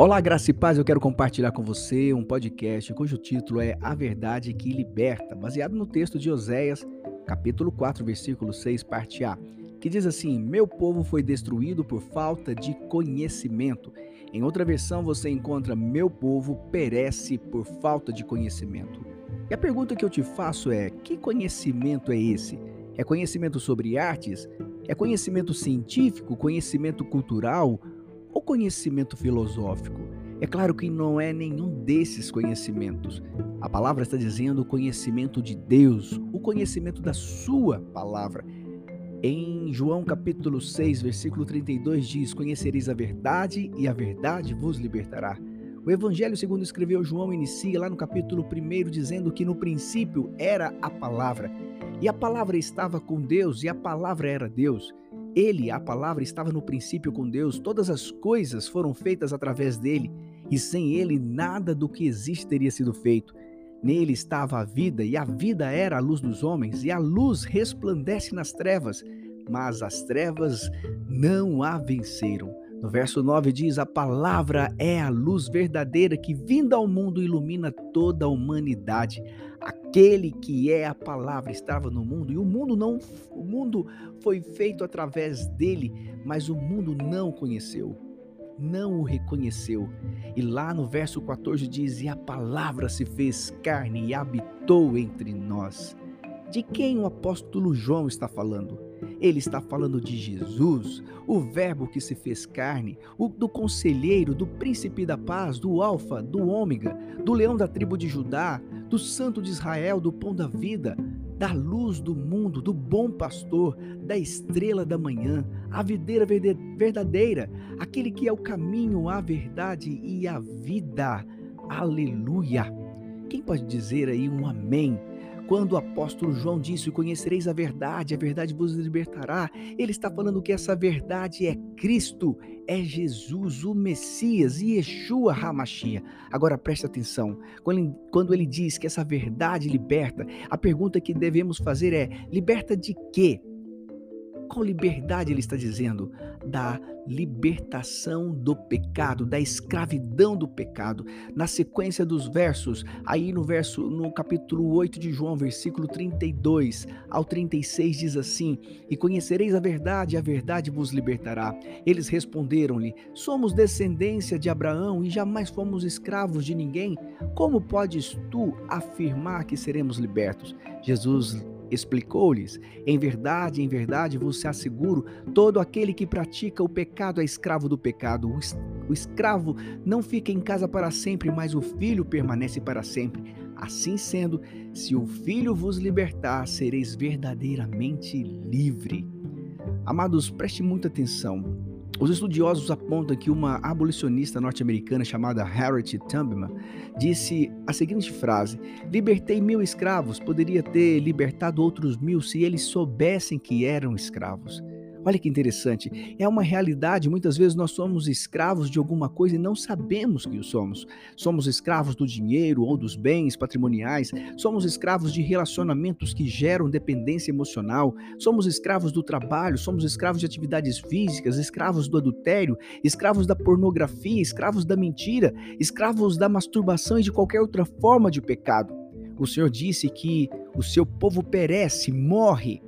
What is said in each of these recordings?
Olá, graça e paz. Eu quero compartilhar com você um podcast cujo título é A Verdade que Liberta, baseado no texto de Oséias, capítulo 4, versículo 6, parte A, que diz assim: Meu povo foi destruído por falta de conhecimento. Em outra versão, você encontra: Meu povo perece por falta de conhecimento. E a pergunta que eu te faço é: que conhecimento é esse? É conhecimento sobre artes? É conhecimento científico? Conhecimento cultural? ou conhecimento filosófico? É claro que não é nenhum desses conhecimentos. A palavra está dizendo o conhecimento de Deus, o conhecimento da Sua palavra. Em João capítulo 6, versículo 32 diz: Conhecereis a verdade e a verdade vos libertará. O Evangelho, segundo escreveu João, inicia lá no capítulo 1 dizendo que no princípio era a palavra, e a palavra estava com Deus, e a palavra era Deus. Ele, a palavra, estava no princípio com Deus, todas as coisas foram feitas através dele, e sem ele nada do que existe teria sido feito. Nele estava a vida, e a vida era a luz dos homens, e a luz resplandece nas trevas, mas as trevas não a venceram. No verso 9 diz: A palavra é a luz verdadeira que, vinda ao mundo, ilumina toda a humanidade. Aquele que é a palavra estava no mundo e o mundo não o mundo foi feito através dele, mas o mundo não o conheceu, não o reconheceu. E lá no verso 14 diz: "E a palavra se fez carne e habitou entre nós". De quem o apóstolo João está falando? Ele está falando de Jesus, o Verbo que se fez carne, o, do conselheiro, do príncipe da paz, do Alfa, do Ômega, do leão da tribo de Judá, do santo de Israel, do pão da vida, da luz do mundo, do bom pastor, da estrela da manhã, a videira verdadeira, aquele que é o caminho, a verdade e a vida. Aleluia! Quem pode dizer aí um amém quando o apóstolo João disse: Conhecereis a verdade, a verdade vos libertará, ele está falando que essa verdade é Cristo, é Jesus, o Messias, Yeshua Hamashia. Agora preste atenção, quando ele diz que essa verdade liberta, a pergunta que devemos fazer é: liberta de quê? Qual liberdade ele está dizendo? Da libertação do pecado, da escravidão do pecado. Na sequência dos versos, aí no verso no capítulo 8 de João, versículo 32 ao 36 diz assim: "E conhecereis a verdade, e a verdade vos libertará". Eles responderam-lhe: "Somos descendência de Abraão e jamais fomos escravos de ninguém. Como podes tu afirmar que seremos libertos?" Jesus Explicou-lhes: Em verdade, em verdade vos asseguro: todo aquele que pratica o pecado é escravo do pecado. O escravo não fica em casa para sempre, mas o filho permanece para sempre. Assim sendo, se o filho vos libertar, sereis verdadeiramente livre. Amados, preste muita atenção. Os estudiosos apontam que uma abolicionista norte-americana chamada Harriet Tubman disse a seguinte frase: Libertei mil escravos, poderia ter libertado outros mil se eles soubessem que eram escravos. Olha que interessante. É uma realidade. Muitas vezes nós somos escravos de alguma coisa e não sabemos que o somos. Somos escravos do dinheiro ou dos bens patrimoniais. Somos escravos de relacionamentos que geram dependência emocional. Somos escravos do trabalho. Somos escravos de atividades físicas. Escravos do adultério. Escravos da pornografia. Escravos da mentira. Escravos da masturbação e de qualquer outra forma de pecado. O Senhor disse que o seu povo perece, morre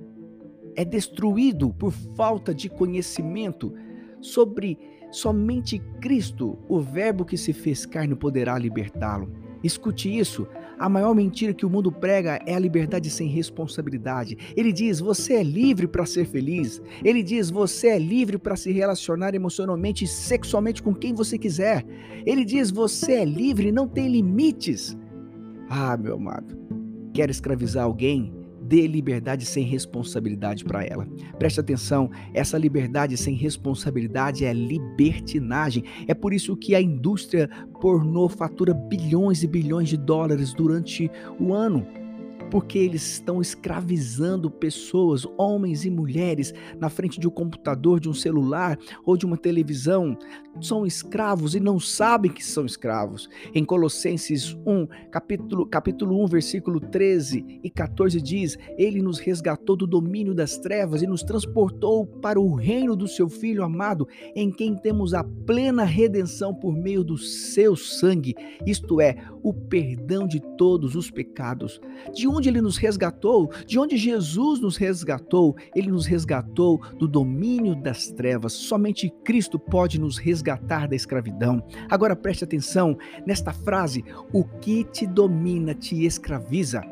é destruído por falta de conhecimento sobre somente Cristo, o Verbo que se fez carne, poderá libertá-lo. Escute isso. A maior mentira que o mundo prega é a liberdade sem responsabilidade. Ele diz: você é livre para ser feliz. Ele diz: você é livre para se relacionar emocionalmente e sexualmente com quem você quiser. Ele diz: você é livre, não tem limites. Ah, meu amado, quer escravizar alguém? Dê liberdade sem responsabilidade para ela. Preste atenção, essa liberdade sem responsabilidade é libertinagem. É por isso que a indústria pornô fatura bilhões e bilhões de dólares durante o ano. Porque eles estão escravizando pessoas, homens e mulheres, na frente de um computador, de um celular ou de uma televisão. São escravos e não sabem que são escravos. Em Colossenses 1, capítulo, capítulo 1, versículo 13 e 14 diz: Ele nos resgatou do domínio das trevas e nos transportou para o reino do seu Filho amado, em quem temos a plena redenção por meio do seu sangue, isto é, o perdão de todos os pecados. De onde ele nos resgatou? De onde Jesus nos resgatou? Ele nos resgatou do domínio das trevas. Somente Cristo pode nos resgatar da escravidão. Agora preste atenção nesta frase: o que te domina te escraviza.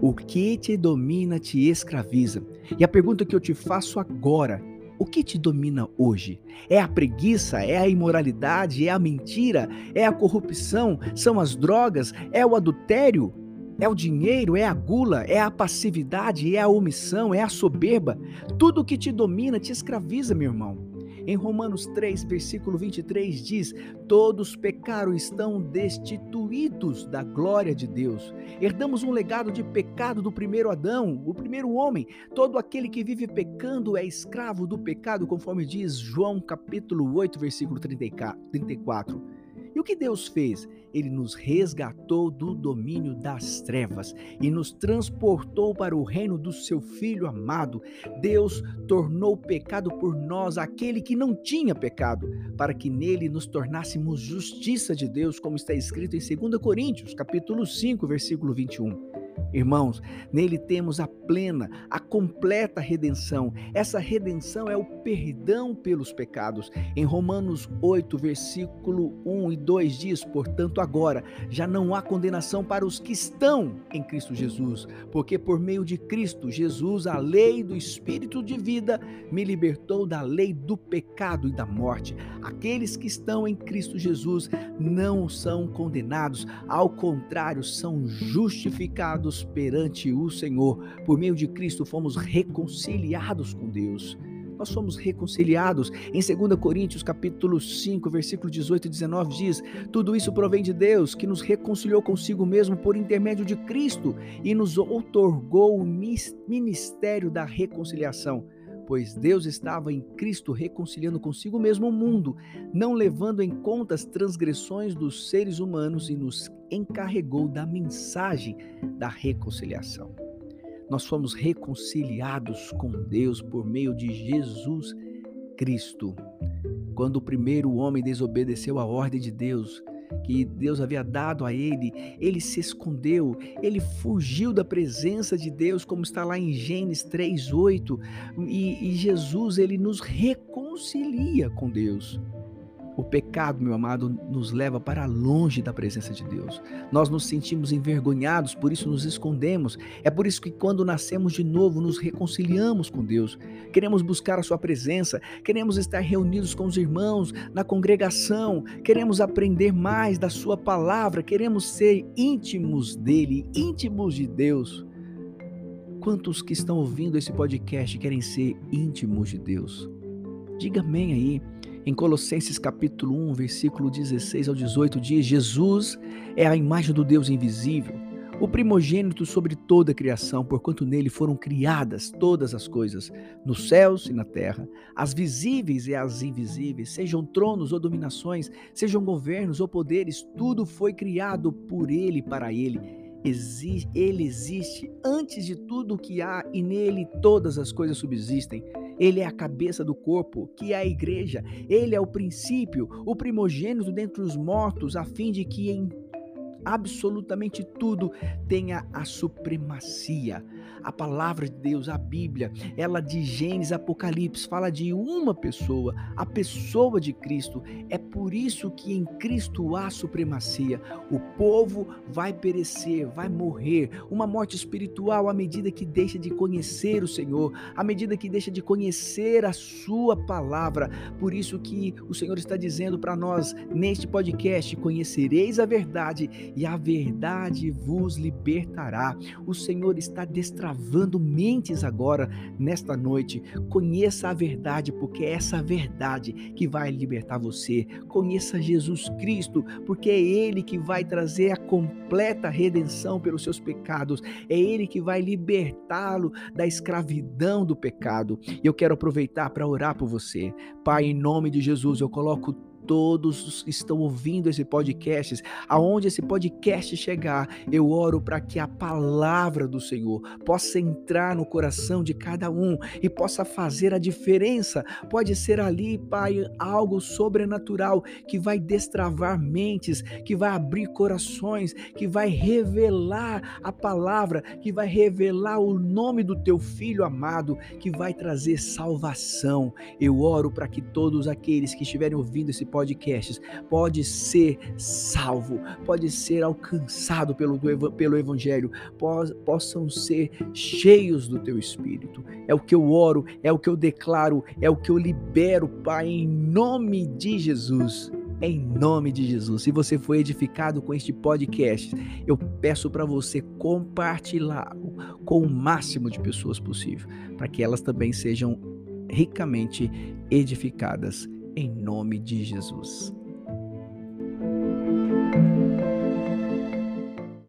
O que te domina te escraviza. E a pergunta que eu te faço agora o que te domina hoje? É a preguiça? É a imoralidade? É a mentira? É a corrupção? São as drogas? É o adultério? É o dinheiro? É a gula? É a passividade? É a omissão? É a soberba? Tudo que te domina te escraviza, meu irmão. Em Romanos 3, versículo 23 diz: Todos pecaram e estão destituídos da glória de Deus. Herdamos um legado de pecado do primeiro Adão, o primeiro homem. Todo aquele que vive pecando é escravo do pecado, conforme diz João capítulo 8, versículo 34. E o que Deus fez? Ele nos resgatou do domínio das trevas e nos transportou para o reino do seu Filho amado. Deus tornou pecado por nós aquele que não tinha pecado, para que nele nos tornássemos justiça de Deus, como está escrito em 2 Coríntios, capítulo 5, versículo 21. Irmãos, nele temos a plena, a completa redenção. Essa redenção é o perdão pelos pecados. Em Romanos 8, versículo 1 e 2 diz: Portanto, agora já não há condenação para os que estão em Cristo Jesus, porque por meio de Cristo Jesus, a lei do Espírito de vida me libertou da lei do pecado e da morte. Aqueles que estão em Cristo Jesus não são condenados, ao contrário, são justificados perante o Senhor. Por meio de Cristo fomos reconciliados com Deus. Nós somos reconciliados. Em 2 Coríntios, capítulo 5, versículo 18 e 19 diz: "Tudo isso provém de Deus, que nos reconciliou consigo mesmo por intermédio de Cristo e nos outorgou o ministério da reconciliação." Pois Deus estava em Cristo reconciliando consigo mesmo o mundo, não levando em conta as transgressões dos seres humanos e nos encarregou da mensagem da reconciliação. Nós fomos reconciliados com Deus por meio de Jesus Cristo. Quando o primeiro homem desobedeceu à ordem de Deus, que Deus havia dado a ele, ele se escondeu, ele fugiu da presença de Deus, como está lá em Gênesis 3:8, e, e Jesus ele nos reconcilia com Deus. O pecado, meu amado, nos leva para longe da presença de Deus. Nós nos sentimos envergonhados, por isso nos escondemos. É por isso que quando nascemos de novo, nos reconciliamos com Deus. Queremos buscar a sua presença, queremos estar reunidos com os irmãos na congregação, queremos aprender mais da sua palavra, queremos ser íntimos dele, íntimos de Deus. Quantos que estão ouvindo esse podcast querem ser íntimos de Deus? Diga amém aí. Em Colossenses capítulo 1, versículo 16 ao 18 diz: Jesus é a imagem do Deus invisível, o primogênito sobre toda a criação, porquanto nele foram criadas todas as coisas, nos céus e na terra, as visíveis e as invisíveis, sejam tronos ou dominações, sejam governos ou poderes, tudo foi criado por ele e para ele ele existe antes de tudo o que há e nele todas as coisas subsistem. Ele é a cabeça do corpo, que é a igreja. Ele é o princípio, o primogênito dentre os mortos, a fim de que em absolutamente tudo tenha a supremacia. A palavra de Deus, a Bíblia, ela de Gênesis, Apocalipse, fala de uma pessoa, a pessoa de Cristo. É por isso que em Cristo há supremacia. O povo vai perecer, vai morrer, uma morte espiritual à medida que deixa de conhecer o Senhor, à medida que deixa de conhecer a sua palavra. Por isso que o Senhor está dizendo para nós neste podcast: conhecereis a verdade e a verdade vos libertará. O Senhor está destacando destravando mentes agora nesta noite. Conheça a verdade, porque é essa verdade que vai libertar você. Conheça Jesus Cristo, porque é Ele que vai trazer a completa redenção pelos seus pecados. É Ele que vai libertá-lo da escravidão do pecado. E eu quero aproveitar para orar por você. Pai, em nome de Jesus, eu coloco todos os que estão ouvindo esse podcast, aonde esse podcast chegar, eu oro para que a palavra do Senhor possa entrar no coração de cada um e possa fazer a diferença. Pode ser ali, Pai, algo sobrenatural que vai destravar mentes, que vai abrir corações, que vai revelar a palavra, que vai revelar o nome do teu filho amado, que vai trazer salvação. Eu oro para que todos aqueles que estiverem ouvindo esse podcast podcasts pode ser salvo, pode ser alcançado pelo, pelo Evangelho, possam ser cheios do teu Espírito. É o que eu oro, é o que eu declaro, é o que eu libero, Pai, em nome de Jesus em nome de Jesus. Se você foi edificado com este podcast, eu peço para você compartilhar com o máximo de pessoas possível, para que elas também sejam ricamente edificadas em nome de Jesus.